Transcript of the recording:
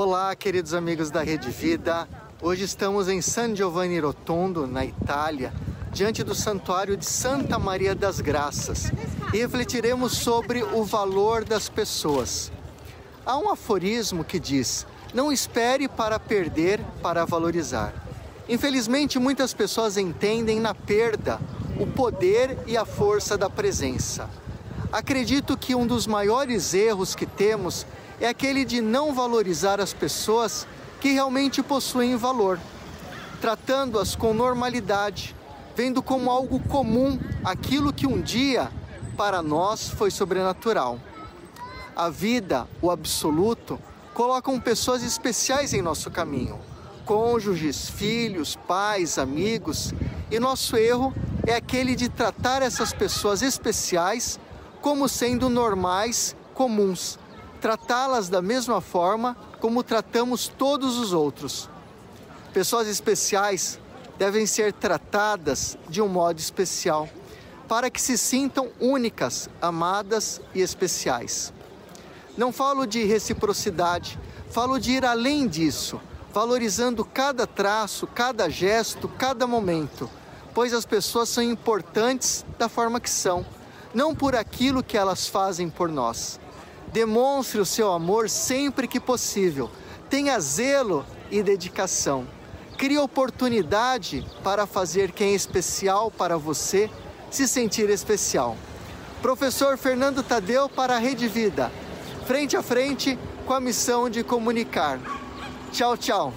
Olá, queridos amigos da Rede Vida. Hoje estamos em San Giovanni Rotondo, na Itália, diante do Santuário de Santa Maria das Graças e refletiremos sobre o valor das pessoas. Há um aforismo que diz: Não espere para perder para valorizar. Infelizmente, muitas pessoas entendem na perda o poder e a força da presença. Acredito que um dos maiores erros que temos é aquele de não valorizar as pessoas que realmente possuem valor, tratando-as com normalidade, vendo como algo comum aquilo que um dia para nós foi sobrenatural. A vida, o absoluto, colocam pessoas especiais em nosso caminho, cônjuges, filhos, pais, amigos, e nosso erro é aquele de tratar essas pessoas especiais como sendo normais, comuns, tratá-las da mesma forma como tratamos todos os outros. Pessoas especiais devem ser tratadas de um modo especial, para que se sintam únicas, amadas e especiais. Não falo de reciprocidade, falo de ir além disso, valorizando cada traço, cada gesto, cada momento, pois as pessoas são importantes da forma que são, não por aquilo que elas fazem por nós. Demonstre o seu amor sempre que possível. Tenha zelo e dedicação. Crie oportunidade para fazer quem é especial para você se sentir especial. Professor Fernando Tadeu para a Rede Vida. Frente a frente com a missão de comunicar. Tchau, tchau.